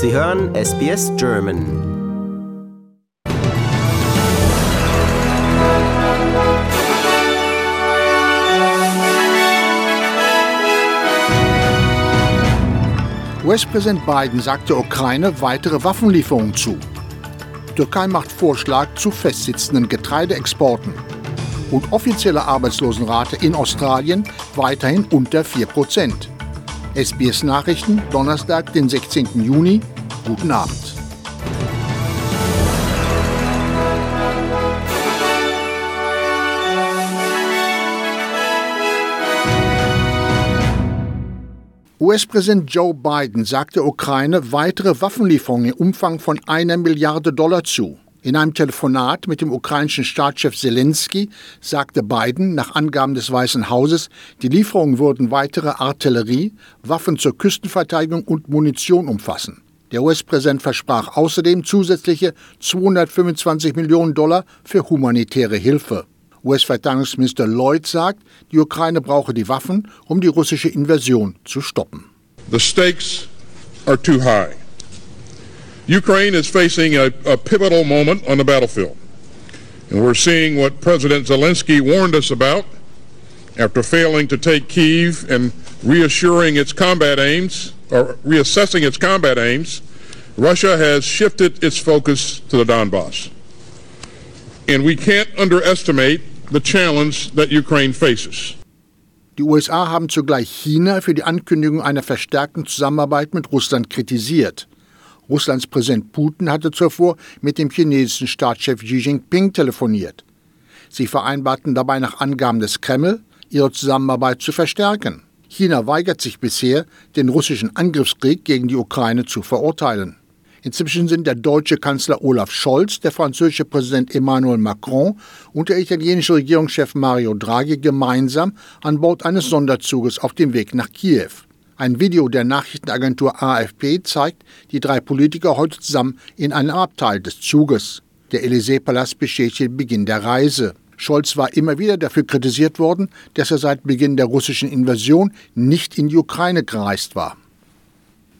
Sie hören SBS German. US-Präsident Biden sagt der Ukraine weitere Waffenlieferungen zu. Türkei macht Vorschlag zu festsitzenden Getreideexporten. Und offizielle Arbeitslosenrate in Australien weiterhin unter 4 Prozent. SBS Nachrichten, Donnerstag, den 16. Juni. Guten Abend. US-Präsident Joe Biden sagt der Ukraine weitere Waffenlieferungen im Umfang von einer Milliarde Dollar zu. In einem Telefonat mit dem ukrainischen Staatschef Zelensky sagte Biden nach Angaben des Weißen Hauses, die Lieferungen würden weitere Artillerie, Waffen zur Küstenverteidigung und Munition umfassen. Der US-Präsident versprach außerdem zusätzliche 225 Millionen Dollar für humanitäre Hilfe. US-Verteidigungsminister Lloyd sagt, die Ukraine brauche die Waffen, um die russische Invasion zu stoppen. The stakes are too high. Ukraine is facing a, a, pivotal moment on the battlefield. And we're seeing what President Zelensky warned us about after failing to take Kiev and reassuring its combat aims, or reassessing its combat aims. Russia has shifted its focus to the Donbass. And we can't underestimate the challenge that Ukraine faces. Die USA haben zugleich China für die Ankündigung einer verstärkten Zusammenarbeit mit Russland kritisiert. Russlands Präsident Putin hatte zuvor mit dem chinesischen Staatschef Xi Jinping telefoniert. Sie vereinbarten dabei nach Angaben des Kreml, ihre Zusammenarbeit zu verstärken. China weigert sich bisher, den russischen Angriffskrieg gegen die Ukraine zu verurteilen. Inzwischen sind der deutsche Kanzler Olaf Scholz, der französische Präsident Emmanuel Macron und der italienische Regierungschef Mario Draghi gemeinsam an Bord eines Sonderzuges auf dem Weg nach Kiew. Ein Video der Nachrichtenagentur AFP zeigt die drei Politiker heute zusammen in einem Abteil des Zuges. Der Élysée-Palast bestätigt den Beginn der Reise. Scholz war immer wieder dafür kritisiert worden, dass er seit Beginn der russischen Invasion nicht in die Ukraine gereist war.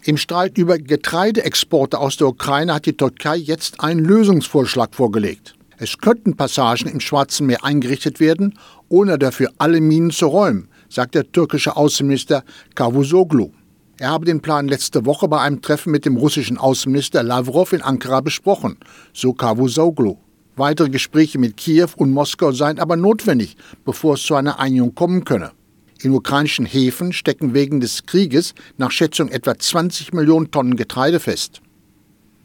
Im Streit über Getreideexporte aus der Ukraine hat die Türkei jetzt einen Lösungsvorschlag vorgelegt. Es könnten Passagen im Schwarzen Meer eingerichtet werden, ohne dafür alle Minen zu räumen, sagt der türkische Außenminister Cavusoglu. Er habe den Plan letzte Woche bei einem Treffen mit dem russischen Außenminister Lavrov in Ankara besprochen, so Cavusoglu. Weitere Gespräche mit Kiew und Moskau seien aber notwendig, bevor es zu einer Einigung kommen könne. In ukrainischen Häfen stecken wegen des Krieges nach Schätzung etwa 20 Millionen Tonnen Getreide fest.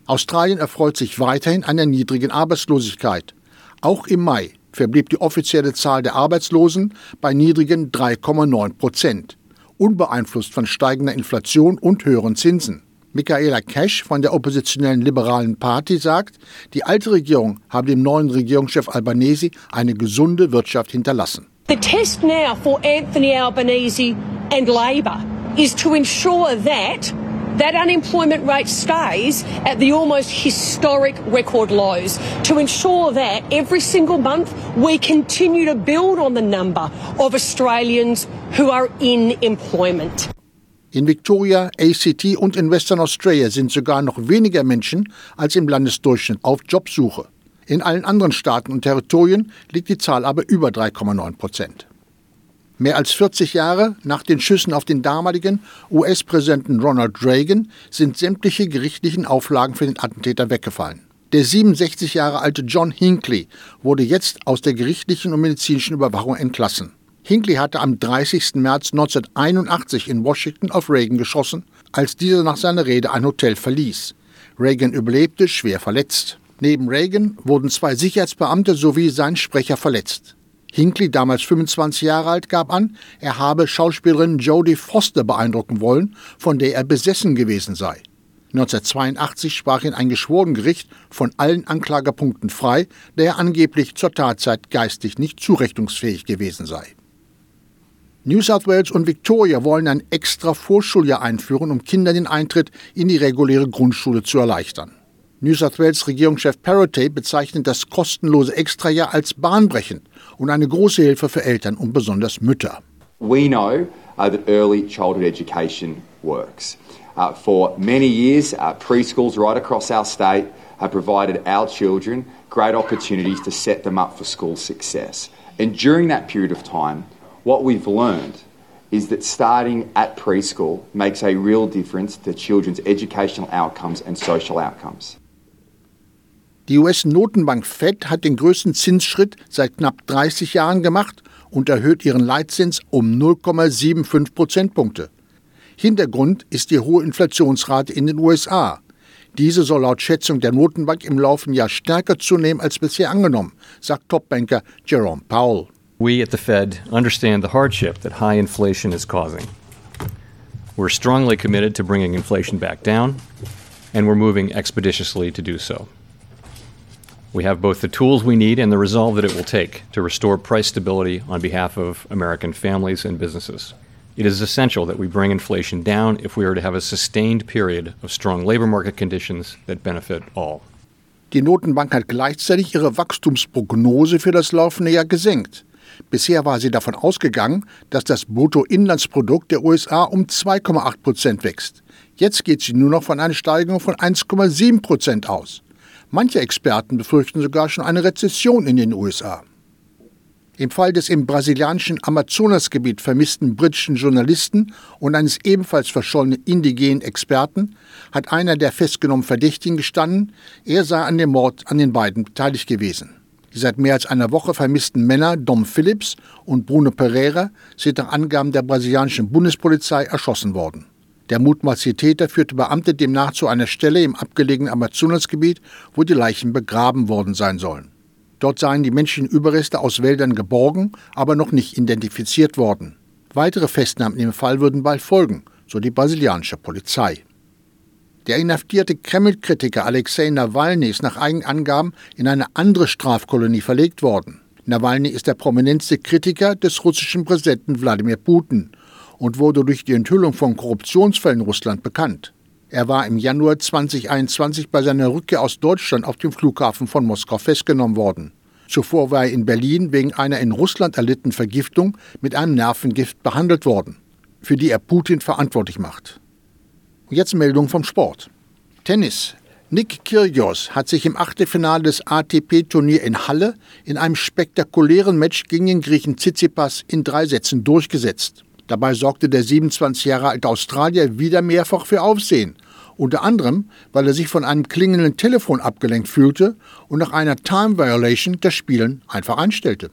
Australien erfreut sich weiterhin einer niedrigen Arbeitslosigkeit. Auch im Mai verblieb die offizielle Zahl der Arbeitslosen bei niedrigen 3,9 Prozent, unbeeinflusst von steigender Inflation und höheren Zinsen. Michaela Cash von der oppositionellen Liberalen Party sagt, die alte Regierung habe dem neuen Regierungschef Albanese eine gesunde Wirtschaft hinterlassen. The test now for Anthony Albanese and Labor is to ensure that that unemployment rate stays at the almost historic record lows to ensure that every single month we continue to build on the number of Australians who are in employment. In Victoria, ACT und in Western Australia sind sogar noch weniger Menschen als im Landesdurchschnitt auf Jobsuche. In allen anderen Staaten und Territorien liegt die Zahl aber über 3,9 Prozent. Mehr als 40 Jahre nach den Schüssen auf den damaligen US-Präsidenten Ronald Reagan sind sämtliche gerichtlichen Auflagen für den Attentäter weggefallen. Der 67 Jahre alte John Hinckley wurde jetzt aus der gerichtlichen und medizinischen Überwachung entlassen. Hinckley hatte am 30. März 1981 in Washington auf Reagan geschossen, als dieser nach seiner Rede ein Hotel verließ. Reagan überlebte, schwer verletzt. Neben Reagan wurden zwei Sicherheitsbeamte sowie sein Sprecher verletzt. Hinckley, damals 25 Jahre alt, gab an, er habe Schauspielerin Jodie Foster beeindrucken wollen, von der er besessen gewesen sei. 1982 sprach ihn ein Geschworengericht von allen Anklagepunkten frei, da er angeblich zur Tatzeit geistig nicht zurechnungsfähig gewesen sei. New South Wales und Victoria wollen ein extra Vorschuljahr einführen, um Kindern den Eintritt in die reguläre Grundschule zu erleichtern. New South Wales Regierungschef Parrotay bezeichnet das kostenlose Extrajahr als bahnbrechend und eine große Hilfe für Eltern und besonders Mütter. We know uh, that early childhood education works. Uh, for many years, uh, preschools right across our state have provided our children great opportunities to set them up for school success. And during that period of time, what we've learned is that starting at preschool makes a real difference to children's educational outcomes and social outcomes. Die US-Notenbank Fed hat den größten Zinsschritt seit knapp 30 Jahren gemacht und erhöht ihren Leitzins um 0,75 Prozentpunkte. Hintergrund ist die hohe Inflationsrate in den USA. Diese soll laut Schätzung der Notenbank im laufenden Jahr stärker zunehmen als bisher angenommen, sagt Topbanker Jerome Powell. We at the Fed understand the hardship that high inflation is causing. We're strongly committed to bringing inflation back down, and we're moving expeditiously to do so. We have both the tools we need and the resolve that it will take to restore price stability on behalf of American families and businesses. It is essential that we bring inflation down if we are to have a sustained period of strong labor market conditions that benefit all. Die Notenbank hat gleichzeitig ihre Wachstumsprognose für das laufende Jahr gesenkt. Bisher war sie davon ausgegangen, dass das Bruttoinlandsprodukt der USA um 2,8 Prozent wächst. Jetzt geht sie nur noch von einer Steigerung von 1,7 Prozent aus. Manche Experten befürchten sogar schon eine Rezession in den USA. Im Fall des im brasilianischen Amazonasgebiet vermissten britischen Journalisten und eines ebenfalls verschollenen indigenen Experten hat einer der festgenommenen Verdächtigen gestanden, er sei an dem Mord an den beiden beteiligt gewesen. Die seit mehr als einer Woche vermissten Männer Dom Phillips und Bruno Pereira sind nach Angaben der brasilianischen Bundespolizei erschossen worden. Der mutmaßliche Täter führte Beamte demnach zu einer Stelle im abgelegenen Amazonasgebiet, wo die Leichen begraben worden sein sollen. Dort seien die menschlichen Überreste aus Wäldern geborgen, aber noch nicht identifiziert worden. Weitere Festnahmen im Fall würden bald folgen, so die brasilianische Polizei. Der inhaftierte Kreml-Kritiker Alexei Nawalny ist nach eigenen Angaben in eine andere Strafkolonie verlegt worden. Nawalny ist der prominenteste Kritiker des russischen Präsidenten Wladimir Putin und wurde durch die Enthüllung von Korruptionsfällen in Russland bekannt. Er war im Januar 2021 bei seiner Rückkehr aus Deutschland auf dem Flughafen von Moskau festgenommen worden. Zuvor war er in Berlin wegen einer in Russland erlittenen Vergiftung mit einem Nervengift behandelt worden, für die er Putin verantwortlich macht. Und jetzt Meldung vom Sport. Tennis. Nick Kyrgios hat sich im Achtelfinale des ATP-Turnier in Halle in einem spektakulären Match gegen den Griechen Tsitsipas in drei Sätzen durchgesetzt. Dabei sorgte der 27 Jahre alte Australier wieder mehrfach für Aufsehen, unter anderem, weil er sich von einem klingelnden Telefon abgelenkt fühlte und nach einer Time Violation das Spielen einfach einstellte.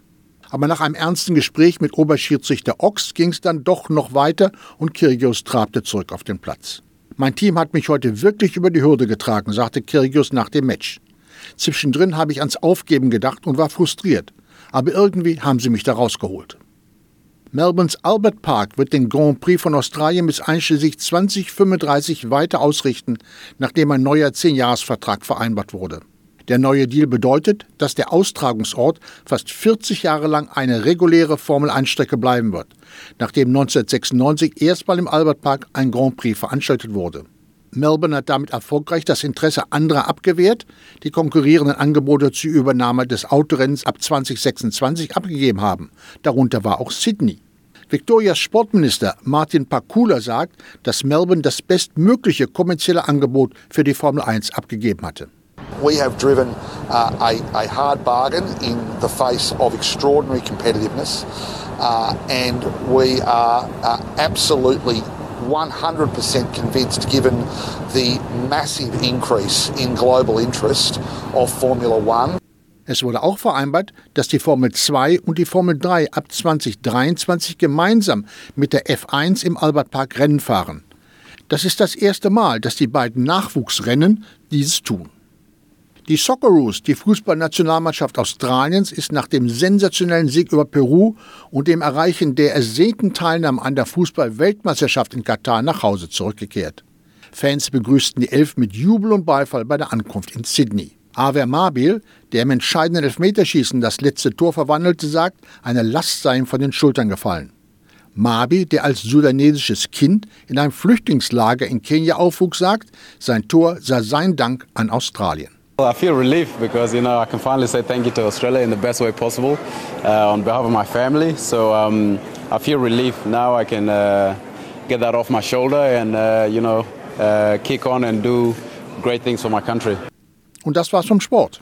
Aber nach einem ernsten Gespräch mit Oberschiedsrichter Ochs ging es dann doch noch weiter und Kyrgios trabte zurück auf den Platz. Mein Team hat mich heute wirklich über die Hürde getragen, sagte Kyrgios nach dem Match. Zwischendrin habe ich ans Aufgeben gedacht und war frustriert. Aber irgendwie haben sie mich da rausgeholt. Melbournes Albert Park wird den Grand Prix von Australien bis einschließlich 2035 weiter ausrichten, nachdem ein neuer Zehnjahresvertrag vereinbart wurde. Der neue Deal bedeutet, dass der Austragungsort fast 40 Jahre lang eine reguläre Formel-1-Strecke bleiben wird, nachdem 1996 erstmal im Albert Park ein Grand Prix veranstaltet wurde. Melbourne hat damit erfolgreich das Interesse anderer abgewehrt, die konkurrierenden Angebote zur Übernahme des Autorennens ab 2026 abgegeben haben. Darunter war auch Sydney. Victorias Sportminister Martin Pakula sagt, dass Melbourne das bestmögliche kommerzielle Angebot für die Formel 1 abgegeben hatte. We have driven uh, a, a hard bargain in the face of extraordinary competitiveness, uh, and we are uh, absolutely 100% convinced, given the massive increase in global interest of Formula One. Es wurde auch vereinbart, dass die Formel 2 und die Formel 3 ab 2023 gemeinsam mit der F1 im Albert Park Rennen fahren. Das ist das erste Mal, dass die beiden Nachwuchsrennen dieses tun. Die Socceroos, die Fußballnationalmannschaft Australiens, ist nach dem sensationellen Sieg über Peru und dem Erreichen der ersehnten Teilnahme an der Fußball-Weltmeisterschaft in Katar nach Hause zurückgekehrt. Fans begrüßten die Elf mit Jubel und Beifall bei der Ankunft in Sydney. Aver Mabil, der im entscheidenden Elfmeterschießen das letzte Tor verwandelte, sagt, eine Last sei ihm von den Schultern gefallen. Mabi, der als sudanesisches Kind in einem Flüchtlingslager in Kenia aufwuchs, sagt, sein Tor sei sein Dank an Australien. I feel relief because you know I can finally say thank you to Australia in the best way possible uh, on behalf of my family. So um, I feel relief now. I can uh, get that off my shoulder and uh, you know uh, kick on and do great things for my country. Und das war's vom Sport.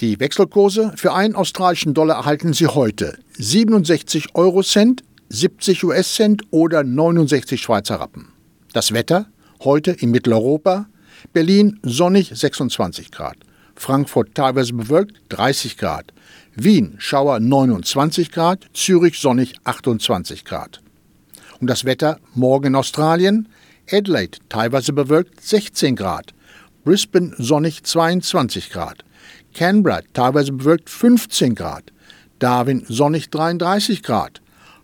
Die Wechselkurse für einen australischen Dollar erhalten Sie heute. 67 Euro Cent, 70 US-Cent oder 69 Schweizer Rappen. Das Wetter? Heute in Mitteleuropa? Berlin sonnig 26 Grad, Frankfurt teilweise bewölkt 30 Grad, Wien Schauer 29 Grad, Zürich sonnig 28 Grad. Und das Wetter morgen in Australien? Adelaide teilweise bewölkt 16 Grad, Brisbane sonnig 22 Grad, Canberra teilweise bewölkt 15 Grad, Darwin sonnig 33 Grad,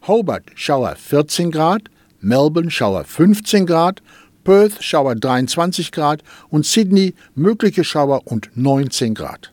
Hobart Schauer 14 Grad, Melbourne Schauer 15 Grad, Perth Schauer 23 Grad. Und Sydney mögliche Schauer und 19 Grad.